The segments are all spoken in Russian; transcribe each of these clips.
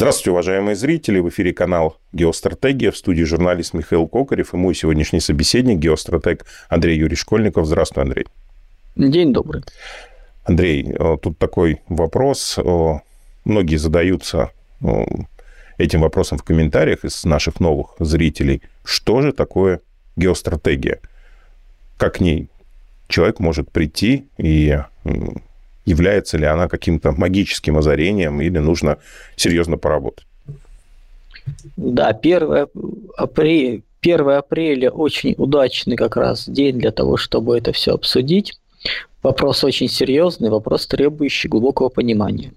Здравствуйте, уважаемые зрители. В эфире канал «Геостратегия». В студии журналист Михаил Кокарев и мой сегодняшний собеседник, геостратег Андрей Юрий Школьников. Здравствуй, Андрей. День добрый. Андрей, э, тут такой вопрос. Э, многие задаются э, этим вопросом в комментариях из наших новых зрителей. Что же такое геостратегия? Как к ней человек может прийти и является ли она каким-то магическим озарением или нужно серьезно поработать? Да, 1 апреля, 1 апреля очень удачный как раз день для того, чтобы это все обсудить. Вопрос очень серьезный, вопрос, требующий глубокого понимания.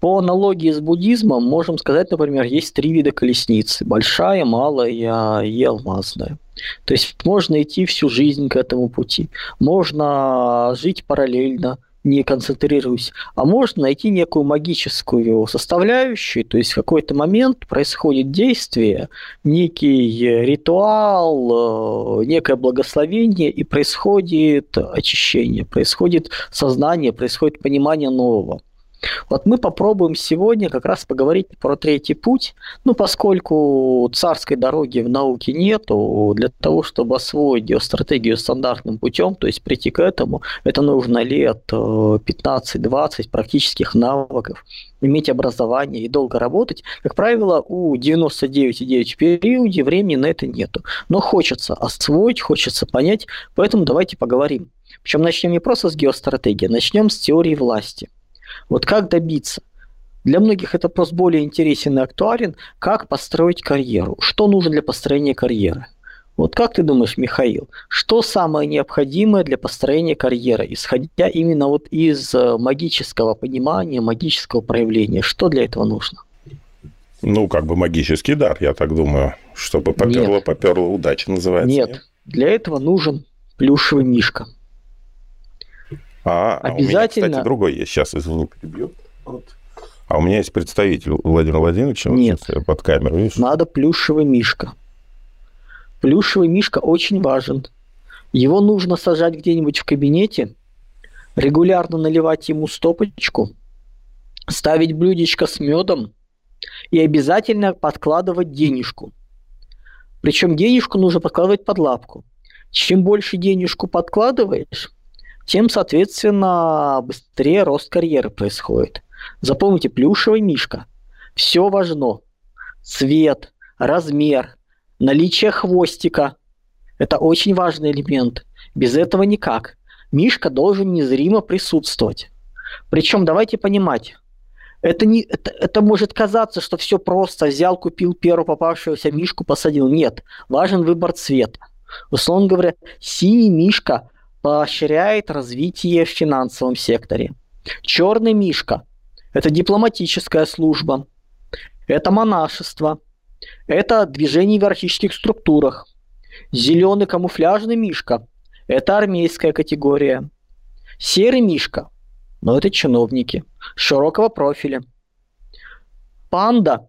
По аналогии с буддизмом можем сказать, например, есть три вида колесницы. Большая, малая и алмазная. То есть можно идти всю жизнь к этому пути. Можно жить параллельно, не концентрируюсь, а можно найти некую магическую составляющую, то есть в какой-то момент происходит действие, некий ритуал, э, некое благословение, и происходит очищение, происходит сознание, происходит понимание нового. Вот мы попробуем сегодня как раз поговорить про третий путь. Ну, поскольку царской дороги в науке нету, для того, чтобы освоить ее стратегию стандартным путем, то есть прийти к этому, это нужно лет 15-20 э, практических навыков, иметь образование и долго работать. Как правило, у 99,9 периоде времени на это нету. Но хочется освоить, хочется понять, поэтому давайте поговорим. Причем начнем не просто с геостратегии, начнем с теории власти – вот как добиться? Для многих это просто более интересен и актуален, как построить карьеру. Что нужно для построения карьеры? Вот как ты думаешь, Михаил, что самое необходимое для построения карьеры, исходя именно вот из э, магического понимания, магического проявления? Что для этого нужно? Ну, как бы магический дар, я так думаю, чтобы поперло, поперло удача называется. Нет, нет, для этого нужен плюшевый мишка. А, Обязательно. А у меня, кстати, другой есть. Сейчас, извини, перебью. Вот. А у меня есть представитель Владимира Владимировича. Нет. Вот, под камеру, видишь? Надо плюшевый мишка. Плюшевый мишка очень важен. Его нужно сажать где-нибудь в кабинете, регулярно наливать ему стопочку, ставить блюдечко с медом и обязательно подкладывать денежку. Причем денежку нужно подкладывать под лапку. Чем больше денежку подкладываешь, тем, соответственно, быстрее рост карьеры происходит. Запомните, плюшевый мишка. Все важно. Цвет, размер, наличие хвостика. Это очень важный элемент. Без этого никак. Мишка должен незримо присутствовать. Причем давайте понимать, это, не, это, это может казаться, что все просто. Взял, купил первую попавшуюся мишку, посадил. Нет, важен выбор цвета. Условно говоря, синий мишка поощряет развитие в финансовом секторе. Черный мишка – это дипломатическая служба, это монашество, это движение в иерархических структурах. Зеленый камуфляжный мишка – это армейская категория. Серый мишка – но это чиновники широкого профиля. Панда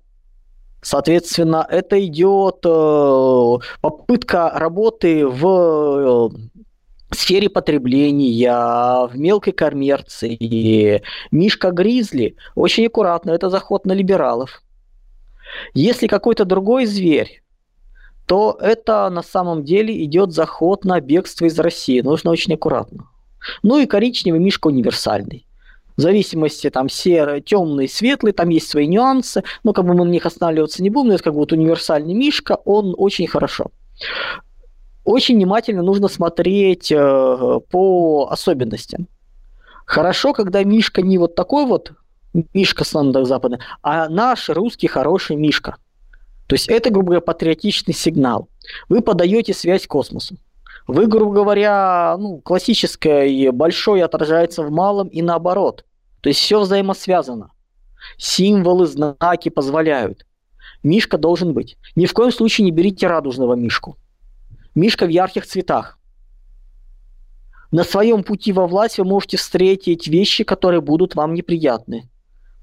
Соответственно, это идет э, попытка работы в в сфере потребления, в мелкой коммерции. Мишка Гризли очень аккуратно, это заход на либералов. Если какой-то другой зверь, то это на самом деле идет заход на бегство из России. Нужно очень аккуратно. Ну и коричневый мишка универсальный. В зависимости там серый, темный, светлый, там есть свои нюансы, но как бы мы на них останавливаться не будем, но это как бы вот универсальный мишка, он очень хорошо очень внимательно нужно смотреть э, по особенностям. Хорошо, когда Мишка не вот такой вот, Мишка стандартно западный, а наш русский хороший Мишка. То есть это, грубо говоря, патриотичный сигнал. Вы подаете связь космосу. Вы, грубо говоря, ну, классическое большое отражается в малом и наоборот. То есть все взаимосвязано. Символы, знаки позволяют. Мишка должен быть. Ни в коем случае не берите радужного мишку. Мишка в ярких цветах. На своем пути во власть вы можете встретить вещи, которые будут вам неприятны.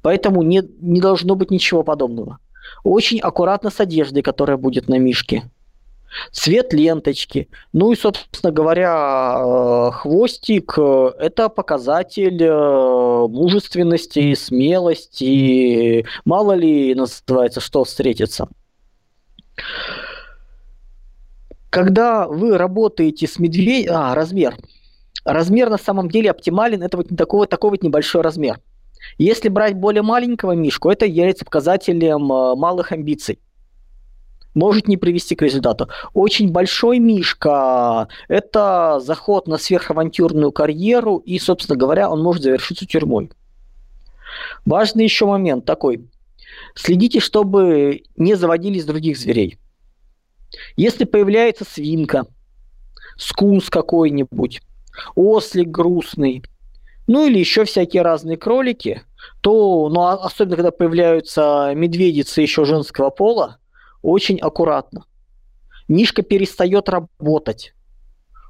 Поэтому не, не должно быть ничего подобного. Очень аккуратно с одеждой, которая будет на Мишке. цвет ленточки. Ну и, собственно говоря, э, хвостик э, – это показатель э, мужественности, смелости. Мало ли, называется, что встретится. Когда вы работаете с медведем... А, размер. Размер на самом деле оптимален. Это вот такой, такой вот небольшой размер. Если брать более маленького мишку, это является показателем малых амбиций может не привести к результату. Очень большой мишка – это заход на сверхавантюрную карьеру, и, собственно говоря, он может завершиться тюрьмой. Важный еще момент такой. Следите, чтобы не заводились других зверей. Если появляется свинка, скунс какой-нибудь, ослик грустный, ну или еще всякие разные кролики, то, ну, а особенно когда появляются медведицы еще женского пола, очень аккуратно. Мишка перестает работать.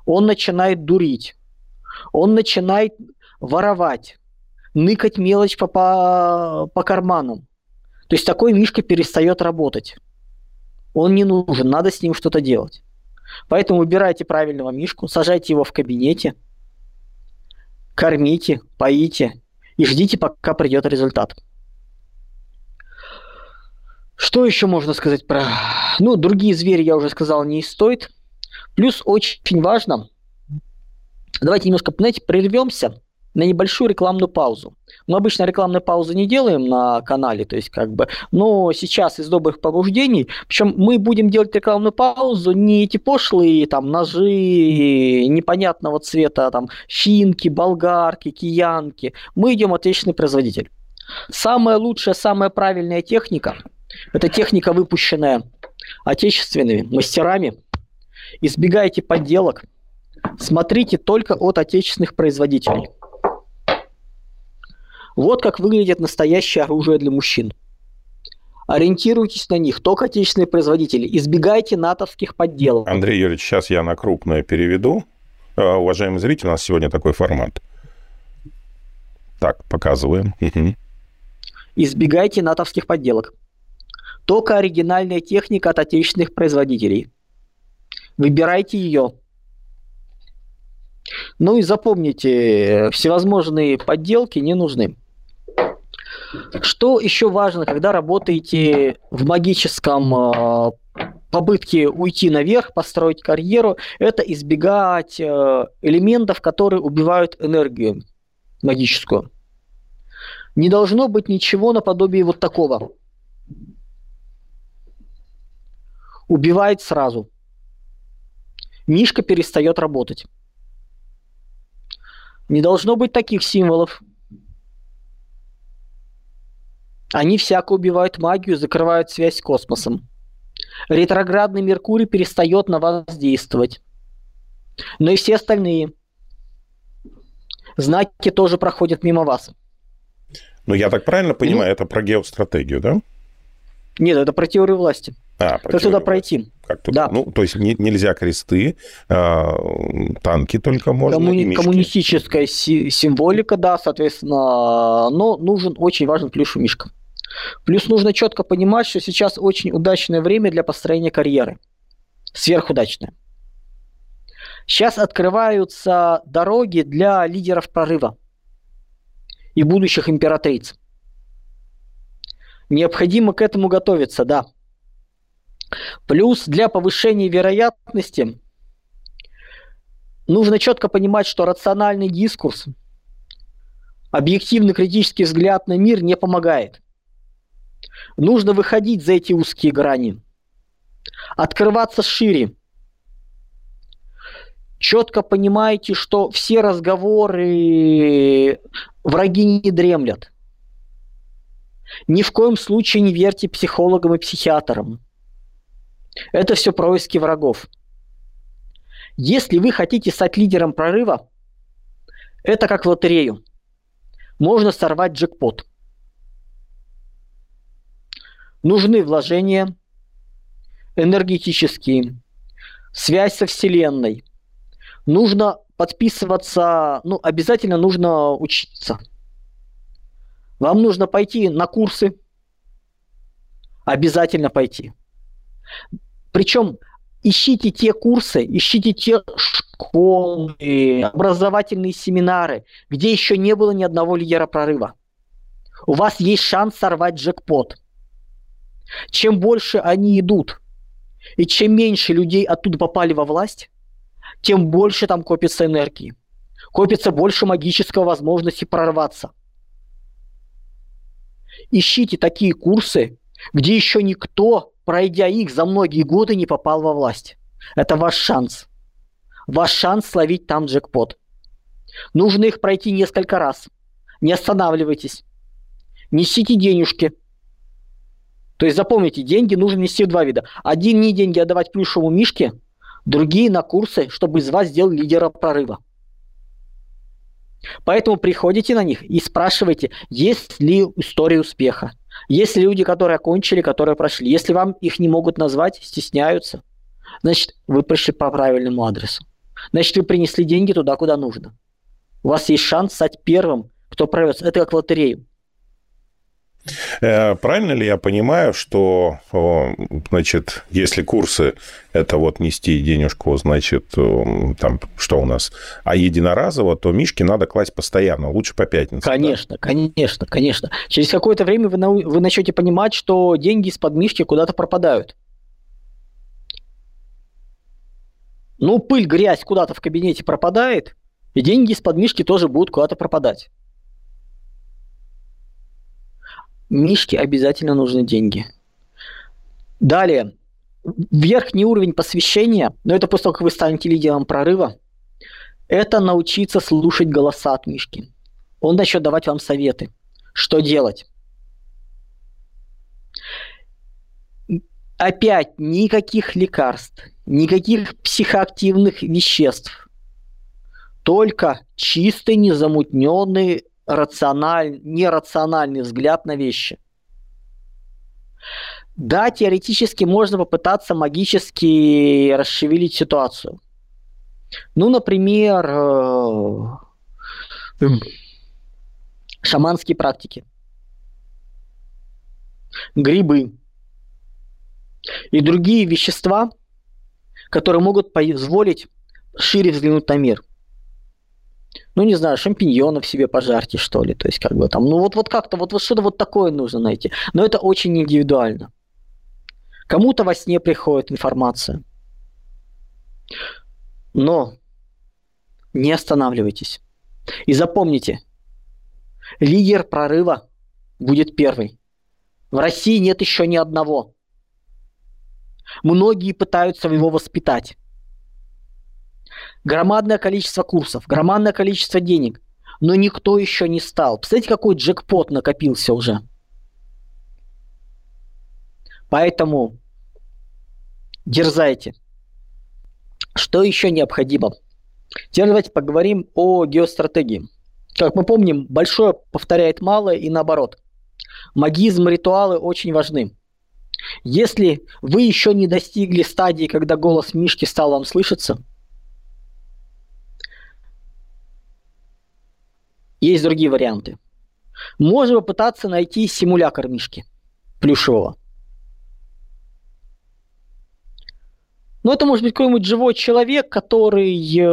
Он начинает дурить. Он начинает воровать, ныкать мелочь по, по, по карманам. То есть такой Мишка перестает работать. Он не нужен, надо с ним что-то делать. Поэтому выбирайте правильного Мишку, сажайте его в кабинете, кормите, поите и ждите, пока придет результат. Что еще можно сказать про... Ну, другие звери, я уже сказал, не стоит. Плюс очень важно, давайте немножко, знаете, прервемся на небольшую рекламную паузу. Мы обычно рекламную паузу не делаем на канале, то есть как бы, но сейчас из добрых побуждений, причем мы будем делать рекламную паузу не эти пошлые там ножи непонятного цвета, там финки, болгарки, киянки. Мы идем отечественный производитель. Самая лучшая, самая правильная техника – это техника, выпущенная отечественными мастерами. Избегайте подделок. Смотрите только от отечественных производителей. Вот как выглядит настоящее оружие для мужчин. Ориентируйтесь на них, только отечественные производители. Избегайте натовских подделок. Андрей Юрьевич, сейчас я на крупное переведу. А, уважаемый зритель, у нас сегодня такой формат. Так, показываем. Избегайте натовских подделок. Только оригинальная техника от отечественных производителей. Выбирайте ее. Ну и запомните, всевозможные подделки не нужны. Что еще важно, когда работаете в магическом э, попытке уйти наверх, построить карьеру, это избегать э, элементов, которые убивают энергию магическую. Не должно быть ничего наподобие вот такого. убивает сразу. Мишка перестает работать. Не должно быть таких символов. Они всяко убивают магию, закрывают связь с космосом. Ретроградный Меркурий перестает на вас действовать. Но и все остальные знаки тоже проходят мимо вас. Ну, я так правильно понимаю, ну, это про геостратегию, да? Нет, это про теорию власти. А, как туда пройти? Как туда? Да. Ну, то есть не, нельзя кресты, а, танки только можно. Коммуни- коммунистическая си- символика, да, соответственно, но нужен очень важен плюс у Мишка. Плюс нужно четко понимать, что сейчас очень удачное время для построения карьеры. Сверхудачное. Сейчас открываются дороги для лидеров прорыва и будущих императриц. Необходимо к этому готовиться, да. Плюс для повышения вероятности нужно четко понимать, что рациональный дискурс, объективный критический взгляд на мир не помогает. Нужно выходить за эти узкие грани, открываться шире. Четко понимаете, что все разговоры враги не дремлят. Ни в коем случае не верьте психологам и психиатрам. Это все происки врагов. Если вы хотите стать лидером прорыва, это как в лотерею. Можно сорвать джекпот. Нужны вложения энергетические, связь со Вселенной. Нужно подписываться, ну, обязательно нужно учиться. Вам нужно пойти на курсы. Обязательно пойти. Причем ищите те курсы, ищите те школы, образовательные семинары, где еще не было ни одного лидера прорыва. У вас есть шанс сорвать джекпот. Чем больше они идут, и чем меньше людей оттуда попали во власть, тем больше там копится энергии. Копится больше магической возможности прорваться. Ищите такие курсы, где еще никто, пройдя их за многие годы, не попал во власть. Это ваш шанс. Ваш шанс словить там джекпот. Нужно их пройти несколько раз. Не останавливайтесь. Несите денежки. То есть запомните, деньги нужно нести в два вида. Один не деньги отдавать плюшевому мишке, другие на курсы, чтобы из вас сделать лидера прорыва. Поэтому приходите на них и спрашивайте, есть ли история успеха. Есть ли люди, которые окончили, которые прошли. Если вам их не могут назвать, стесняются, значит, вы пришли по правильному адресу. Значит, вы принесли деньги туда, куда нужно. У вас есть шанс стать первым, кто прорвется. Это как в лотерею. Э, правильно ли я понимаю, что, значит, если курсы это вот нести денежку, значит, там, что у нас, а единоразово, то мишки надо класть постоянно, лучше по пятницам. Конечно, да? конечно, конечно. Через какое-то время вы, вы начнете понимать, что деньги из-под мишки куда-то пропадают. Ну, пыль, грязь куда-то в кабинете пропадает, и деньги из-под мишки тоже будут куда-то пропадать. Мишке обязательно нужны деньги. Далее. Верхний уровень посвящения, но это после того, как вы станете лидером прорыва, это научиться слушать голоса от Мишки. Он начнет давать вам советы, что делать. Опять никаких лекарств, никаких психоактивных веществ. Только чистый, незамутненный рациональ... нерациональный взгляд на вещи. Да, теоретически можно попытаться магически расшевелить ситуацию. Ну, например, э, шаманские практики, грибы и другие вещества, которые могут позволить шире взглянуть на мир ну, не знаю, шампиньонов себе пожарьте, что ли. То есть, как бы там, ну, вот, вот как-то, вот, вот что-то вот такое нужно найти. Но это очень индивидуально. Кому-то во сне приходит информация. Но не останавливайтесь. И запомните, лидер прорыва будет первый. В России нет еще ни одного. Многие пытаются его воспитать громадное количество курсов, громадное количество денег, но никто еще не стал. Представляете, какой джекпот накопился уже. Поэтому дерзайте. Что еще необходимо? Теперь давайте поговорим о геостратегии. Как мы помним, большое повторяет малое и наоборот. Магизм, ритуалы очень важны. Если вы еще не достигли стадии, когда голос Мишки стал вам слышаться – Есть другие варианты. Можно попытаться найти симулятор мишки плюшевого. Но это может быть какой-нибудь живой человек, который э,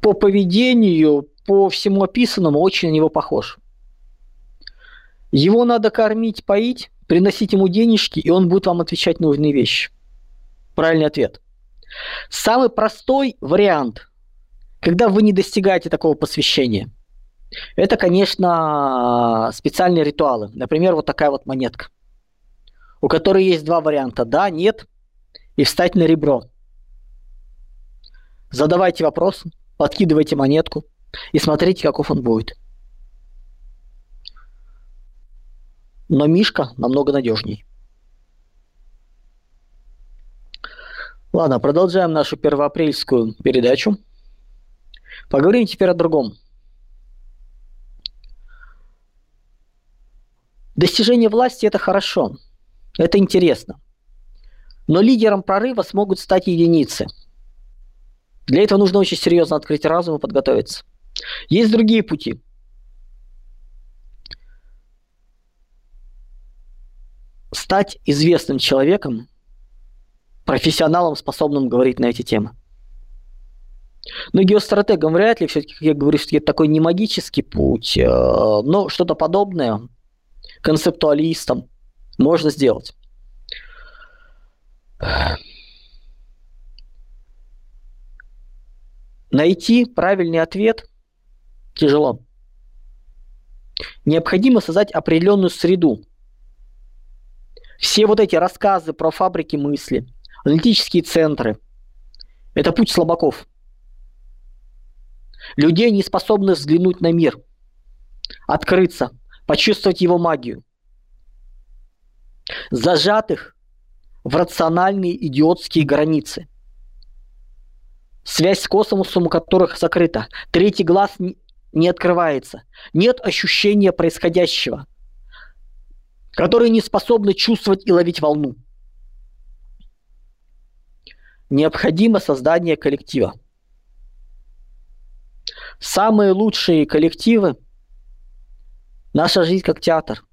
по поведению, по всему описанному очень на него похож. Его надо кормить, поить, приносить ему денежки, и он будет вам отвечать нужные вещи. Правильный ответ. Самый простой вариант, когда вы не достигаете такого посвящения – это, конечно, специальные ритуалы. Например, вот такая вот монетка, у которой есть два варианта. Да, нет и встать на ребро. Задавайте вопрос, подкидывайте монетку и смотрите, каков он будет. Но Мишка намного надежней. Ладно, продолжаем нашу первоапрельскую передачу. Поговорим теперь о другом. Достижение власти – это хорошо, это интересно. Но лидером прорыва смогут стать единицы. Для этого нужно очень серьезно открыть разум и подготовиться. Есть другие пути. Стать известным человеком профессионалом, способным говорить на эти темы. Но геостратегам вряд ли, все-таки, как я говорю, все-таки это такой не магический путь, э, но что-то подобное концептуалистам можно сделать. Найти правильный ответ тяжело. Необходимо создать определенную среду. Все вот эти рассказы про фабрики мысли, аналитические центры – это путь слабаков. Людей, не способных взглянуть на мир, открыться, почувствовать его магию. Зажатых в рациональные идиотские границы. Связь с космосом у которых закрыта. Третий глаз не открывается. Нет ощущения происходящего, которые не способны чувствовать и ловить волну. Необходимо создание коллектива. Самые лучшие коллективы – наша жизнь как театр.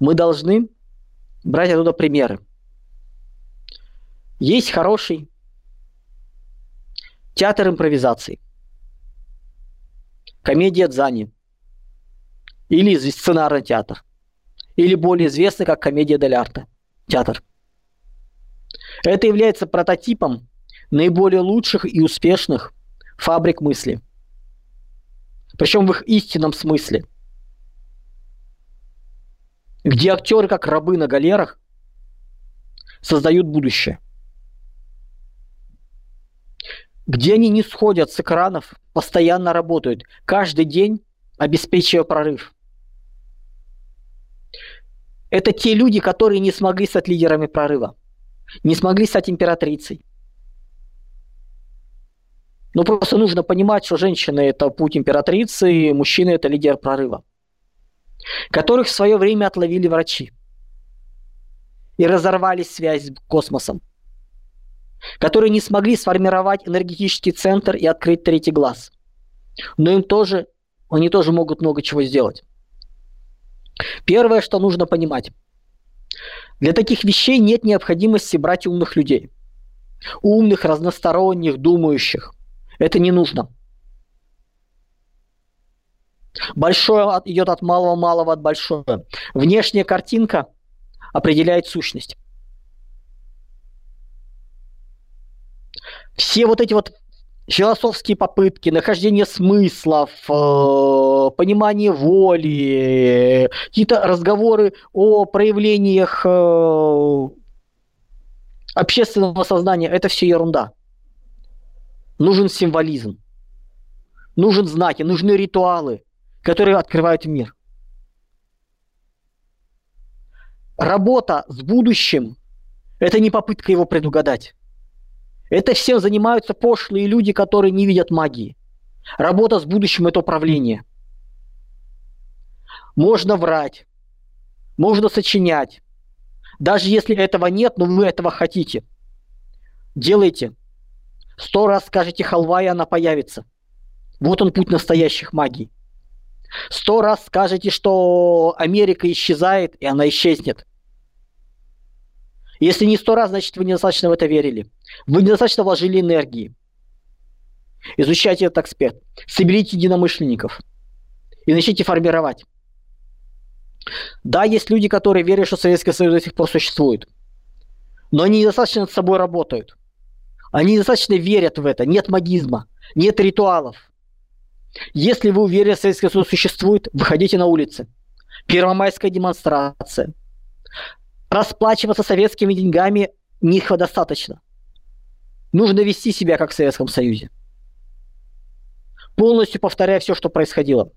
Мы должны брать оттуда примеры. Есть хороший театр импровизации комедия Дзани, или сценарный театр, или более известный как комедия дель арте, театр. Это является прототипом наиболее лучших и успешных фабрик мысли. Причем в их истинном смысле. Где актеры, как рабы на галерах, создают будущее. Где они не сходят с экранов постоянно работают, каждый день обеспечивая прорыв. Это те люди, которые не смогли стать лидерами прорыва, не смогли стать императрицей. Ну, просто нужно понимать, что женщина – это путь императрицы, мужчина – это лидер прорыва, которых в свое время отловили врачи и разорвали связь с космосом которые не смогли сформировать энергетический центр и открыть третий глаз. Но им тоже, они тоже могут много чего сделать. Первое, что нужно понимать. Для таких вещей нет необходимости брать умных людей. Умных, разносторонних, думающих. Это не нужно. Большое идет от малого, малого от большого. Внешняя картинка определяет сущность. все вот эти вот философские попытки, нахождение смыслов, э, понимание воли, какие-то разговоры о проявлениях э, общественного сознания, это все ерунда. Нужен символизм, нужен знаки, нужны ритуалы, которые открывают мир. Работа с будущим – это не попытка его предугадать. Это всем занимаются пошлые люди, которые не видят магии. Работа с будущим – это управление. Можно врать, можно сочинять. Даже если этого нет, но вы этого хотите. Делайте. Сто раз скажете халва, и она появится. Вот он путь настоящих магий. Сто раз скажете, что Америка исчезает, и она исчезнет. Если не сто раз, значит, вы недостаточно в это верили. Вы недостаточно вложили энергии. Изучайте этот аспект. Соберите единомышленников. И начните формировать. Да, есть люди, которые верят, что Советский Союз до сих пор существует. Но они недостаточно над собой работают. Они недостаточно верят в это. Нет магизма, нет ритуалов. Если вы уверены, что Советский Союз существует, выходите на улицы. Первомайская демонстрация – расплачиваться советскими деньгами не достаточно. Нужно вести себя как в Советском Союзе. Полностью повторяя все, что происходило.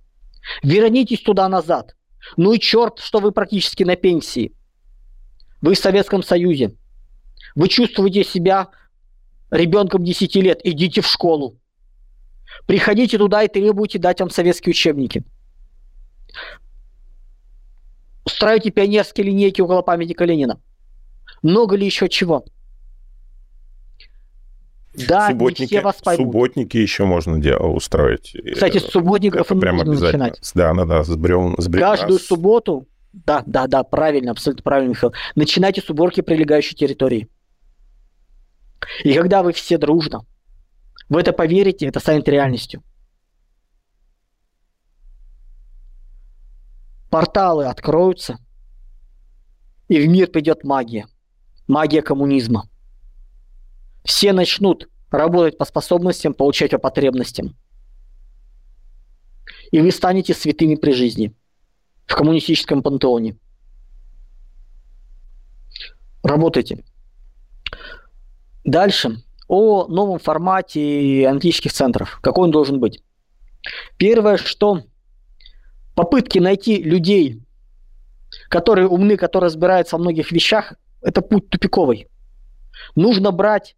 Вернитесь туда назад. Ну и черт, что вы практически на пенсии. Вы в Советском Союзе. Вы чувствуете себя ребенком 10 лет. Идите в школу. Приходите туда и требуйте дать вам советские учебники устраивайте пионерские линейки около памятника Ленина. Много ли еще чего? Да, субботники, не все вас поймут. Субботники еще можно дело устроить. Кстати, с субботников Это прям нужно начинать. Да, надо с бревен. С бревен Каждую субботу, да, да, да, правильно, абсолютно правильно, Михаил. Начинайте с уборки прилегающей территории. И когда вы все дружно в это поверите, это станет реальностью. Порталы откроются, и в мир придет магия. Магия коммунизма. Все начнут работать по способностям, получать по потребностям. И вы станете святыми при жизни в коммунистическом пантеоне. Работайте. Дальше. О новом формате аналитических центров. Какой он должен быть? Первое, что попытки найти людей, которые умны, которые разбираются во многих вещах, это путь тупиковый. Нужно брать,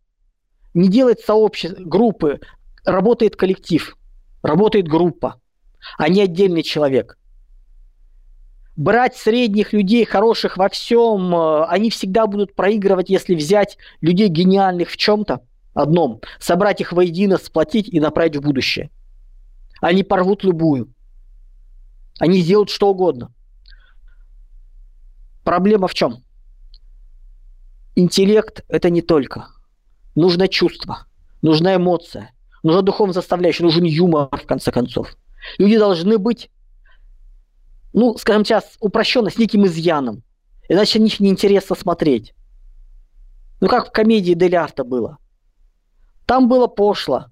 не делать сообщества, группы, работает коллектив, работает группа, а не отдельный человек брать средних людей, хороших во всем, э, они всегда будут проигрывать, если взять людей гениальных в чем-то одном, собрать их воедино, сплотить и направить в будущее. Они порвут любую. Они сделают что угодно. Проблема в чем? Интеллект – это не только. Нужно чувство, нужна эмоция, нужна духовная составляющая, нужен юмор, в конце концов. Люди должны быть ну, скажем сейчас, упрощенно, с неким изъяном. Иначе на них неинтересно смотреть. Ну, как в комедии Дель Арта было. Там было пошло.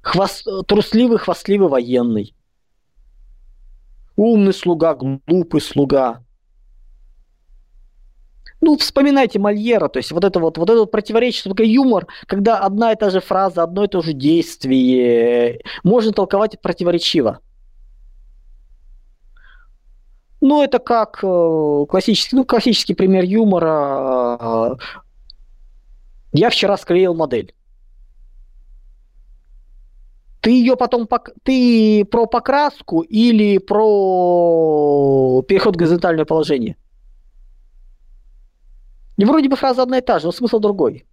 Хвост... Трусливый, хвастливый военный. Умный слуга, глупый слуга. Ну, вспоминайте Мольера, то есть вот это вот, вот это вот противоречие, только юмор, когда одна и та же фраза, одно и то же действие, можно толковать противоречиво. Ну, это как э, классический, ну, классический пример юмора. Я вчера склеил модель. Ты ее потом, ты про покраску или про переход в горизонтальное положение? И вроде бы фраза одна и та же, но смысл другой.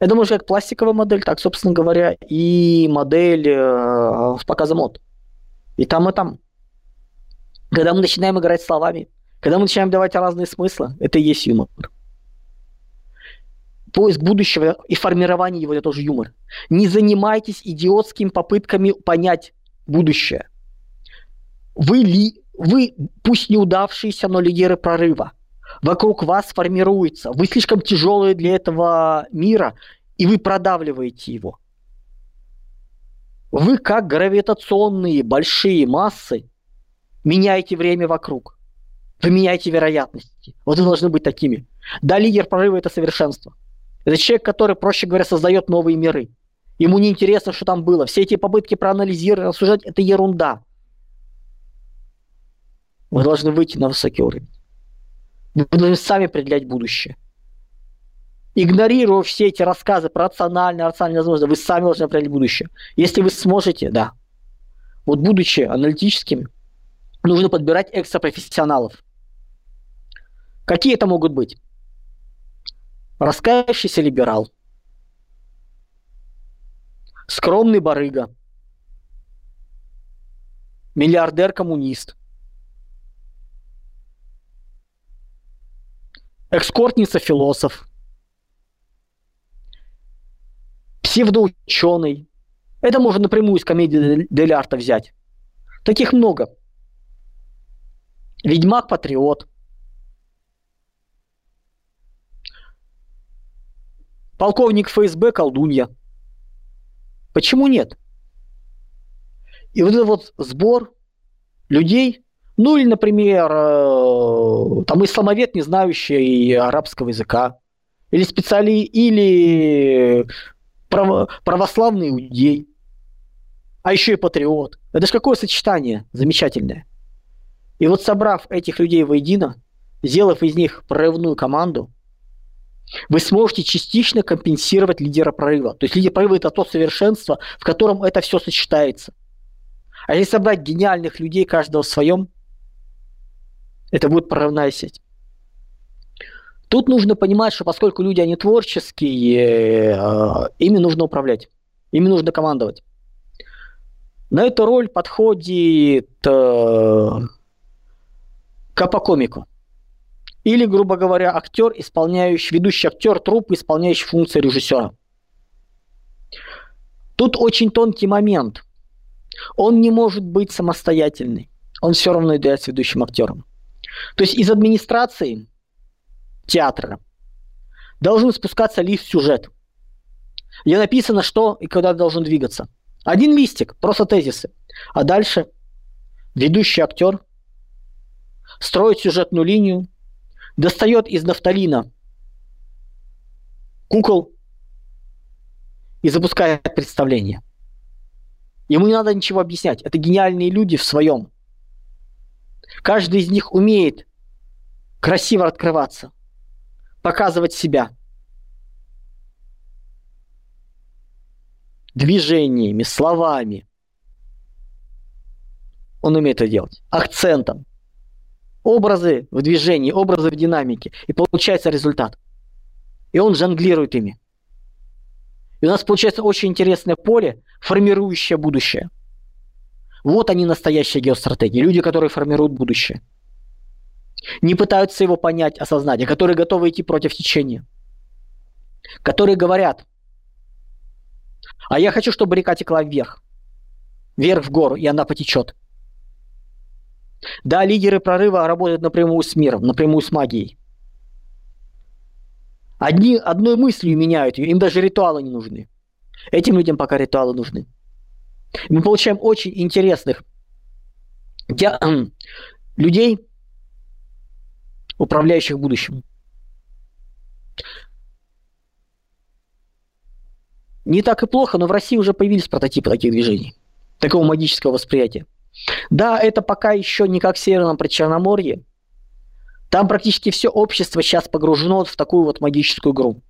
Я думаю, что как пластиковая модель, так, собственно говоря, и модель э, с показом мод. И там, и там. Когда мы начинаем играть словами, когда мы начинаем давать разные смыслы, это и есть юмор. Поиск будущего и формирование его – это тоже юмор. Не занимайтесь идиотскими попытками понять будущее. Вы, ли, вы пусть неудавшиеся, но лидеры прорыва. Вокруг вас формируется. Вы слишком тяжелые для этого мира, и вы продавливаете его. Вы как гравитационные большие массы меняете время вокруг. Вы меняете вероятности. Вот вы должны быть такими. Да, лидер прорыва – это совершенство. Это человек, который, проще говоря, создает новые миры. Ему не интересно, что там было. Все эти попытки проанализировать, рассуждать – это ерунда. Вы должны выйти на высокий уровень. Вы должны сами определять будущее. Игнорируя все эти рассказы про рациональное, рациональное возможно, вы сами должны определить будущее. Если вы сможете, да. Вот будучи аналитическими, нужно подбирать экстрапрофессионалов. Какие это могут быть? Раскаявшийся либерал, скромный барыга, миллиардер-коммунист, экскортница-философ, псевдоученый. Это можно напрямую из комедии Дель Арта взять. Таких много – Ведьмак-патриот. Полковник ФСБ колдунья. Почему нет? И вот этот вот сбор людей, ну или, например, э, там исламовед, не знающий арабского языка, или специали, или право, православный иудей, а еще и патриот. Это же какое сочетание замечательное. И вот собрав этих людей воедино, сделав из них прорывную команду, вы сможете частично компенсировать лидера прорыва. То есть лидер прорыва это то совершенство, в котором это все сочетается. А если собрать гениальных людей, каждого в своем, это будет прорывная сеть. Тут нужно понимать, что поскольку люди, они творческие, э, ими нужно управлять, ими нужно командовать. На эту роль подходит э, Капокомику. Или, грубо говоря, актер, исполняющий, ведущий актер труппы, исполняющий функции режиссера. Тут очень тонкий момент. Он не может быть самостоятельный. Он все равно является ведущим актером. То есть из администрации театра должен спускаться лист сюжет. Где написано, что и когда должен двигаться. Один листик, просто тезисы. А дальше ведущий актер строит сюжетную линию, достает из нафталина кукол и запускает представление. Ему не надо ничего объяснять. Это гениальные люди в своем. Каждый из них умеет красиво открываться, показывать себя. Движениями, словами. Он умеет это делать. Акцентом образы в движении, образы в динамике, и получается результат. И он жонглирует ими. И у нас получается очень интересное поле, формирующее будущее. Вот они настоящие геостратегии, люди, которые формируют будущее. Не пытаются его понять, осознать, а которые готовы идти против течения. Которые говорят, а я хочу, чтобы река текла вверх. Вверх в гору, и она потечет. Да, лидеры прорыва работают напрямую с миром, напрямую с магией. Одни, одной мыслью меняют ее, им даже ритуалы не нужны. Этим людям пока ритуалы нужны. Мы получаем очень интересных я, людей, управляющих будущим. Не так и плохо, но в России уже появились прототипы таких движений, такого магического восприятия. Да, это пока еще не как в Северном Причерноморье. Там практически все общество сейчас погружено в такую вот магическую игру.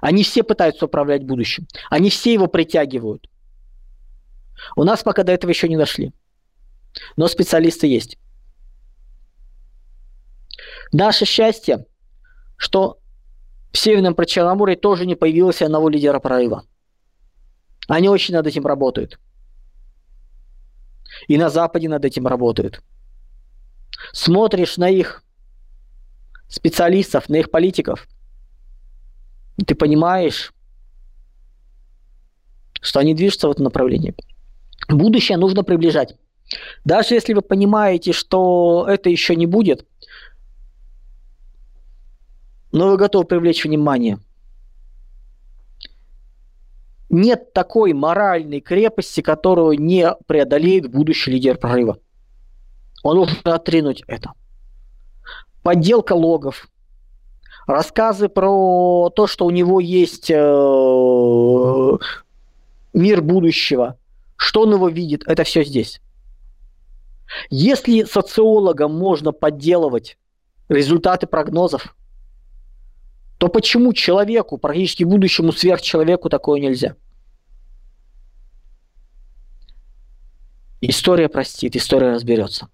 Они все пытаются управлять будущим. Они все его притягивают. У нас пока до этого еще не дошли. Но специалисты есть. Наше счастье, что в Северном Причерноморье тоже не появилось одного лидера прорыва. Они очень над этим работают. И на Западе над этим работают. Смотришь на их специалистов, на их политиков, и ты понимаешь, что они движутся в этом направлении. Будущее нужно приближать. Даже если вы понимаете, что это еще не будет, но вы готовы привлечь внимание – нет такой моральной крепости, которую не преодолеет будущий лидер прорыва. Он должен отринуть это. Подделка логов, рассказы про то, что у него есть э, мир будущего, что он его видит, это все здесь. Если социологам можно подделывать результаты прогнозов, то почему человеку, практически будущему сверхчеловеку, такое нельзя? История простит, история разберется.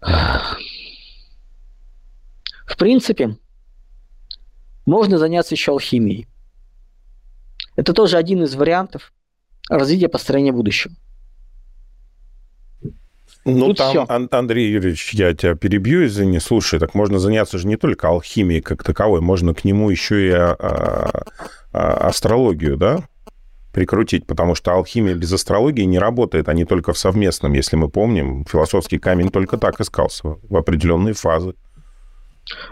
В принципе, можно заняться еще алхимией. Это тоже один из вариантов развития построения будущего. Ну, Тут там, все. Андрей Юрьевич, я тебя перебью, извини, слушай, так можно заняться же не только алхимией как таковой, можно к нему еще и а, а, а, астрологию, да, прикрутить, потому что алхимия без астрологии не работает, а не только в совместном. Если мы помним, философский камень только так искался в определенные фазы.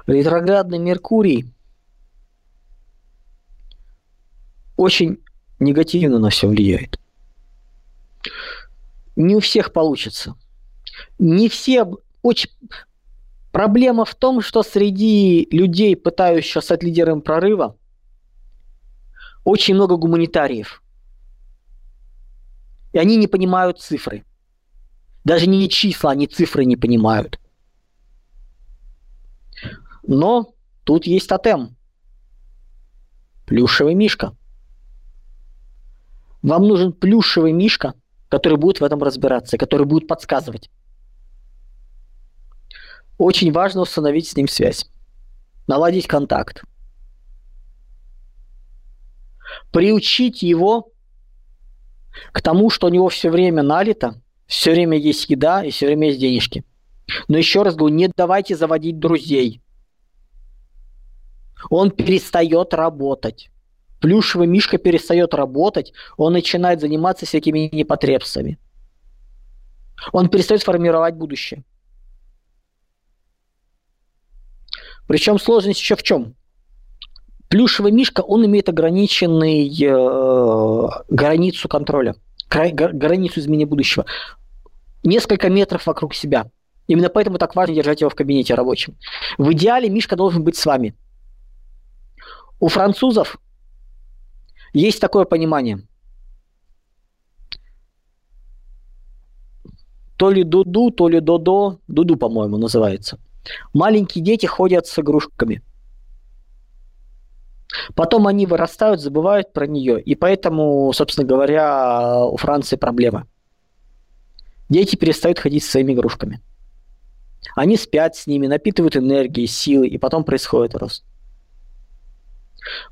Ретроградный Меркурий очень негативно на все влияет. Не у всех получится. Не все очень... Проблема в том, что среди людей, пытающихся стать лидером прорыва, очень много гуманитариев – и они не понимают цифры. Даже не числа, они цифры не понимают. Но тут есть тотем. Плюшевый мишка. Вам нужен плюшевый мишка, который будет в этом разбираться, который будет подсказывать. Очень важно установить с ним связь. Наладить контакт. Приучить его к тому, что у него все время налито, все время есть еда и все время есть денежки. Но еще раз говорю, не давайте заводить друзей. Он перестает работать. Плюшевый мишка перестает работать, он начинает заниматься всякими непотребствами. Он перестает формировать будущее. Причем сложность еще в чем? Плюшевый мишка, он имеет ограниченный э, границу контроля, край, границу изменения будущего. Несколько метров вокруг себя. Именно поэтому так важно держать его в кабинете рабочем. В идеале мишка должен быть с вами. У французов есть такое понимание. То ли дуду, то ли додо, дуду, по-моему, называется. Маленькие дети ходят с игрушками. Потом они вырастают, забывают про нее, и поэтому, собственно говоря, у Франции проблема. Дети перестают ходить с своими игрушками. Они спят с ними, напитывают энергией, силой, и потом происходит рост.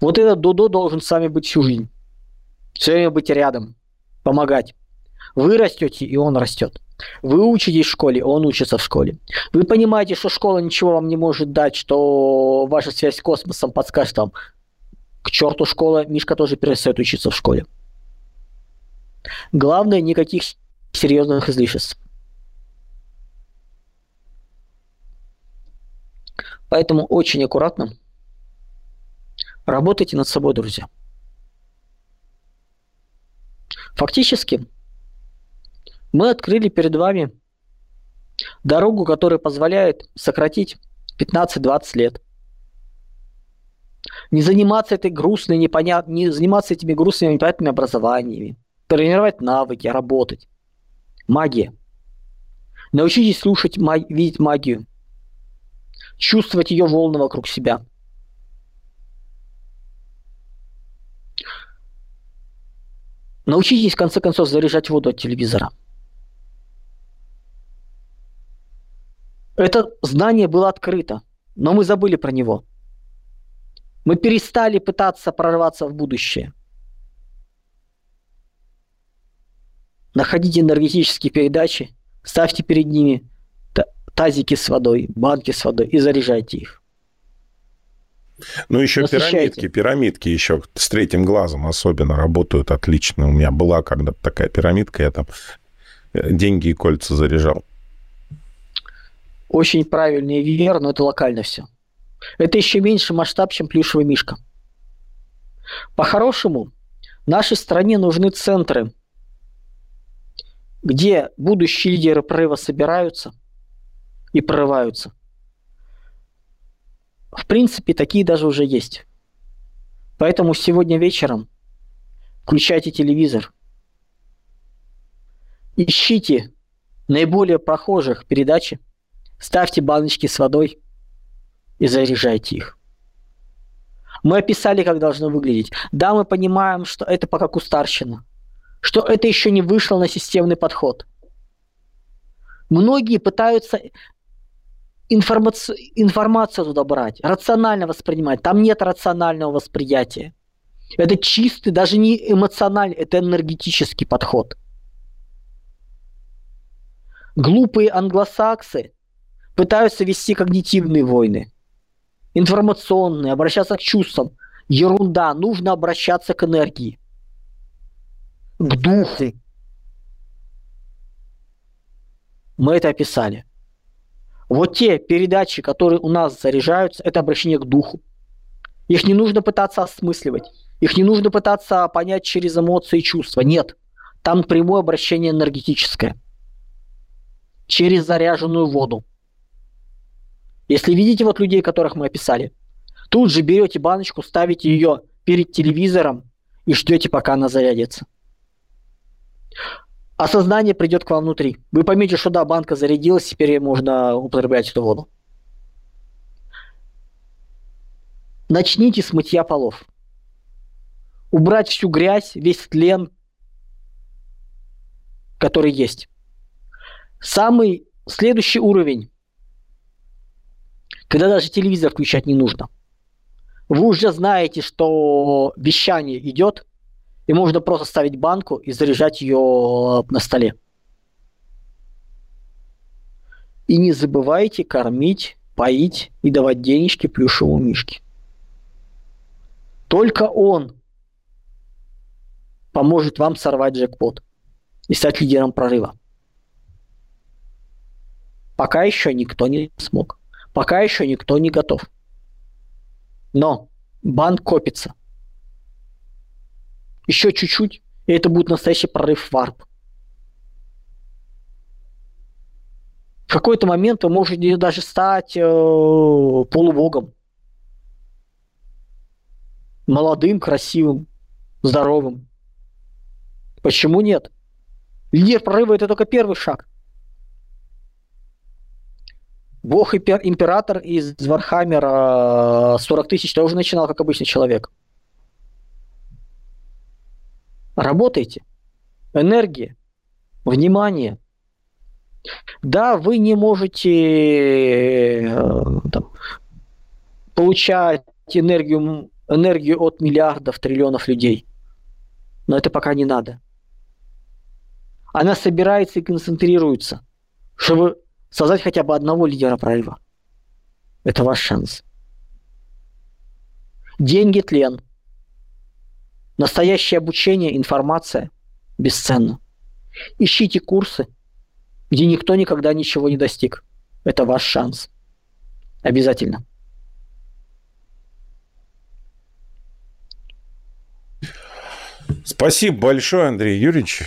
Вот этот Дудо должен с вами быть всю жизнь. Все время быть рядом, помогать. Вы растете, и он растет. Вы учитесь в школе, он учится в школе. Вы понимаете, что школа ничего вам не может дать, что ваша связь с космосом подскажет вам, к черту школа, Мишка тоже перестает учиться в школе. Главное, никаких серьезных излишеств. Поэтому очень аккуратно работайте над собой, друзья. Фактически, мы открыли перед вами дорогу, которая позволяет сократить 15-20 лет. Не заниматься этой грустной, непонят... не заниматься этими грустными, непонятными образованиями. Тренировать навыки, работать. Магия. Научитесь слушать, маг... видеть магию. Чувствовать ее волны вокруг себя. Научитесь, в конце концов, заряжать воду от телевизора. Это знание было открыто, но мы забыли про него. Мы перестали пытаться прорваться в будущее. Находите энергетические передачи, ставьте перед ними тазики с водой, банки с водой и заряжайте их. Ну, еще пирамидки, пирамидки еще с третьим глазом особенно работают отлично. У меня была когда-то такая пирамидка, я там э, деньги и кольца заряжал. Очень правильный вер, но это локально все. Это еще меньше масштаб, чем плюшевый мишка. По-хорошему, нашей стране нужны центры, где будущие лидеры прорыва собираются и прорываются. В принципе, такие даже уже есть. Поэтому сегодня вечером включайте телевизор, ищите наиболее прохожих передачи, ставьте баночки с водой и заряжайте их. Мы описали, как должно выглядеть. Да, мы понимаем, что это пока кустарщина, что это еще не вышло на системный подход. Многие пытаются информацию, информацию туда брать, рационально воспринимать. Там нет рационального восприятия. Это чистый, даже не эмоциональный, это энергетический подход. Глупые англосаксы пытаются вести когнитивные войны, информационные, обращаться к чувствам. Ерунда, нужно обращаться к энергии, к духу. Мы это описали. Вот те передачи, которые у нас заряжаются, это обращение к духу. Их не нужно пытаться осмысливать. Их не нужно пытаться понять через эмоции и чувства. Нет. Там прямое обращение энергетическое. Через заряженную воду. Если видите вот людей, которых мы описали, тут же берете баночку, ставите ее перед телевизором и ждете, пока она зарядится осознание придет к вам внутри. Вы поймете, что да, банка зарядилась, теперь можно употреблять эту воду. Начните с мытья полов. Убрать всю грязь, весь тлен, который есть. Самый следующий уровень, когда даже телевизор включать не нужно. Вы уже знаете, что вещание идет – и можно просто ставить банку и заряжать ее на столе. И не забывайте кормить, поить и давать денежки плюшевому мишке. Только он поможет вам сорвать джекпот и стать лидером прорыва. Пока еще никто не смог. Пока еще никто не готов. Но банк копится. Еще чуть-чуть, и это будет настоящий прорыв варп. В какой-то момент вы можете даже стать э, полубогом. Молодым, красивым, здоровым. Почему нет? Лидер прорыва это только первый шаг. Бог император из Вархаммера 40 тысяч тоже начинал как обычный человек. Работайте. Энергия. Внимание. Да, вы не можете э, там, получать энергию, энергию от миллиардов, триллионов людей. Но это пока не надо. Она собирается и концентрируется, чтобы создать хотя бы одного лидера прорыва. Это ваш шанс. Деньги – тлен. Настоящее обучение, информация бесценна. Ищите курсы, где никто никогда ничего не достиг. Это ваш шанс. Обязательно. Спасибо большое, Андрей Юрьевич.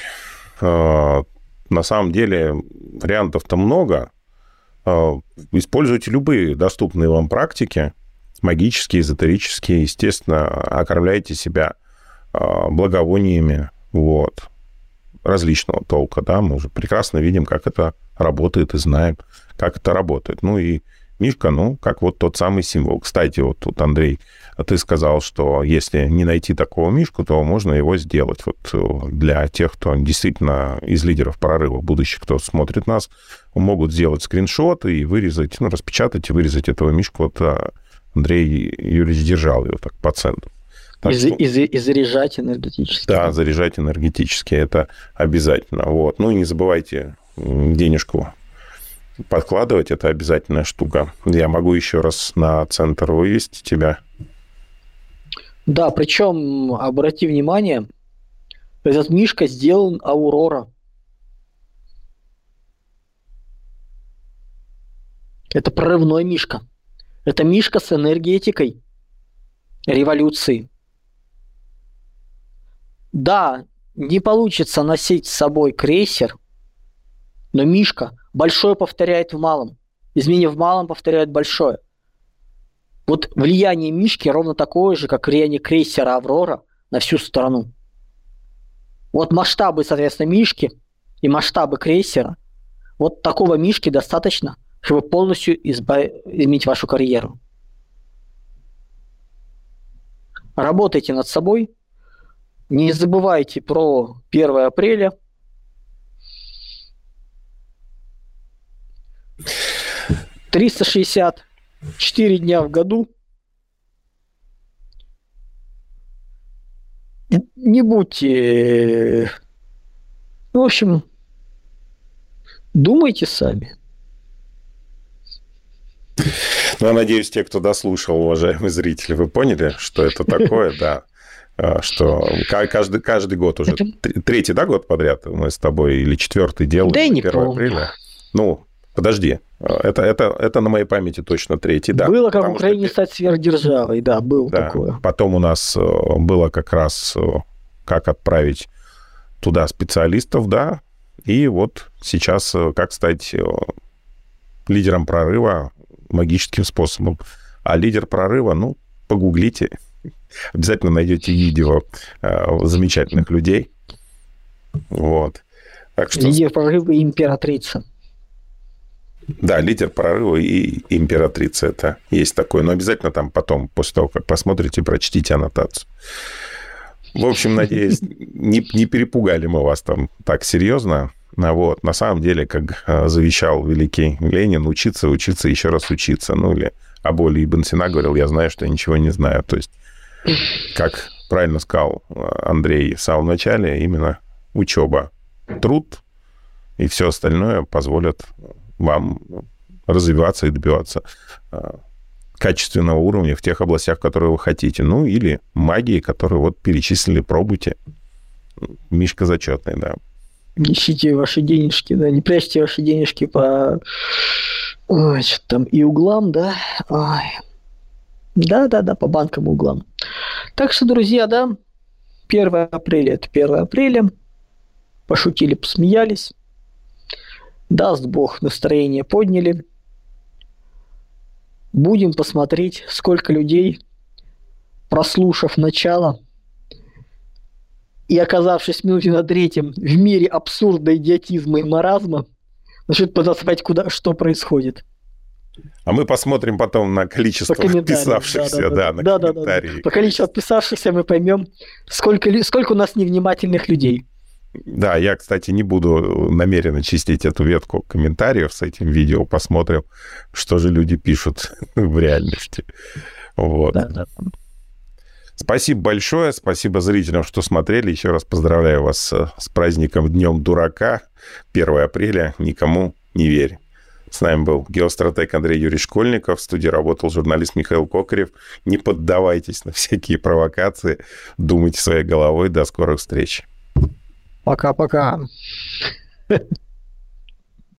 А, на самом деле вариантов-то много. А, используйте любые доступные вам практики, магические, эзотерические, естественно, окормляйте себя а, благовониями, вот, различного толка, да, мы уже прекрасно видим, как это работает и знаем, как это работает. Ну и Мишка, ну, как вот тот самый символ. Кстати, вот тут, Андрей, ты сказал, что если не найти такого Мишку, то можно его сделать. Вот э, для тех, кто действительно из лидеров прорыва, будущих, кто смотрит нас, могут сделать скриншот и вырезать, ну, распечатать и вырезать этого Мишку. Вот а, Андрей Юрьевич держал его так по центру. Так и, что... и, и заряжать энергетически. Да, заряжать энергетически, это обязательно. Вот. Ну и не забывайте денежку подкладывать, это обязательная штука. Я могу еще раз на центр вывести тебя. Да, причем, обрати внимание, этот мишка сделан Аурора. Это прорывной мишка. Это мишка с энергетикой революции. Да, не получится носить с собой крейсер, но мишка большое повторяет в малом. Изменение в малом повторяет большое. Вот влияние Мишки ровно такое же, как влияние крейсера Аврора на всю страну. Вот масштабы, соответственно, Мишки и масштабы крейсера, вот такого Мишки достаточно, чтобы полностью избав... изменить вашу карьеру. Работайте над собой. Не забывайте про 1 апреля – 364 дня в году. Не будьте... Ну, в общем, думайте сами. Ну, я надеюсь, те, кто дослушал, уважаемые зрители, вы поняли, что это такое, да. А, что каждый, каждый год уже, третий, да, год подряд мы с тобой, или четвертый делаем да 1 апреля. Ну, Подожди, это, это, это на моей памяти точно третий, да. Было как Украине что... стать сверхдержавой, да, было да. такое. Потом у нас э, было как раз э, как отправить туда специалистов, да, и вот сейчас э, как стать лидером прорыва магическим способом. А лидер прорыва, ну, погуглите, обязательно найдете видео замечательных людей. Вот. Так что... Лидер прорыва императрица. Да, лидер прорыва и императрица. Это есть такое. Но обязательно там потом, после того, как посмотрите, прочтите аннотацию. В общем, надеюсь, не, не перепугали мы вас там так серьезно. А вот, на самом деле, как а, завещал великий Ленин, учиться, учиться, еще раз учиться. Ну, или Аболи Ибн Сина говорил, я знаю, что я ничего не знаю. То есть, как правильно сказал а, Андрей в самом начале, именно учеба, труд и все остальное позволят вам развиваться и добиваться качественного уровня в тех областях, которые вы хотите. Ну, или магии, которые вот перечислили, пробуйте. Мишка зачетный, да. Ищите ваши денежки, да, не прячьте ваши денежки по Ой, там и углам, да? Ой. Да-да-да, по банкам углам. Так что, друзья, да, 1 апреля это 1 апреля. Пошутили, посмеялись. Даст Бог, настроение подняли. Будем посмотреть, сколько людей, прослушав начало и оказавшись в минуте на третьем в мире абсурда, идиотизма и маразма, начнут понять, куда, что происходит. А мы посмотрим потом на количество подписавшихся, да, да, да, на да, комментарии. Да, да, да. По количеству подписавшихся мы поймем, сколько, сколько у нас невнимательных людей. Да, я, кстати, не буду намеренно чистить эту ветку комментариев с этим видео. Посмотрим, что же люди пишут в реальности. Вот. Да, да. Спасибо большое, спасибо зрителям, что смотрели. Еще раз поздравляю вас с праздником Днем Дурака. 1 апреля. Никому не верь. С нами был геостратег Андрей Юрьевич Школьников. В студии работал журналист Михаил Кокарев. Не поддавайтесь на всякие провокации. Думайте своей головой. До скорых встреч. Пока-пока.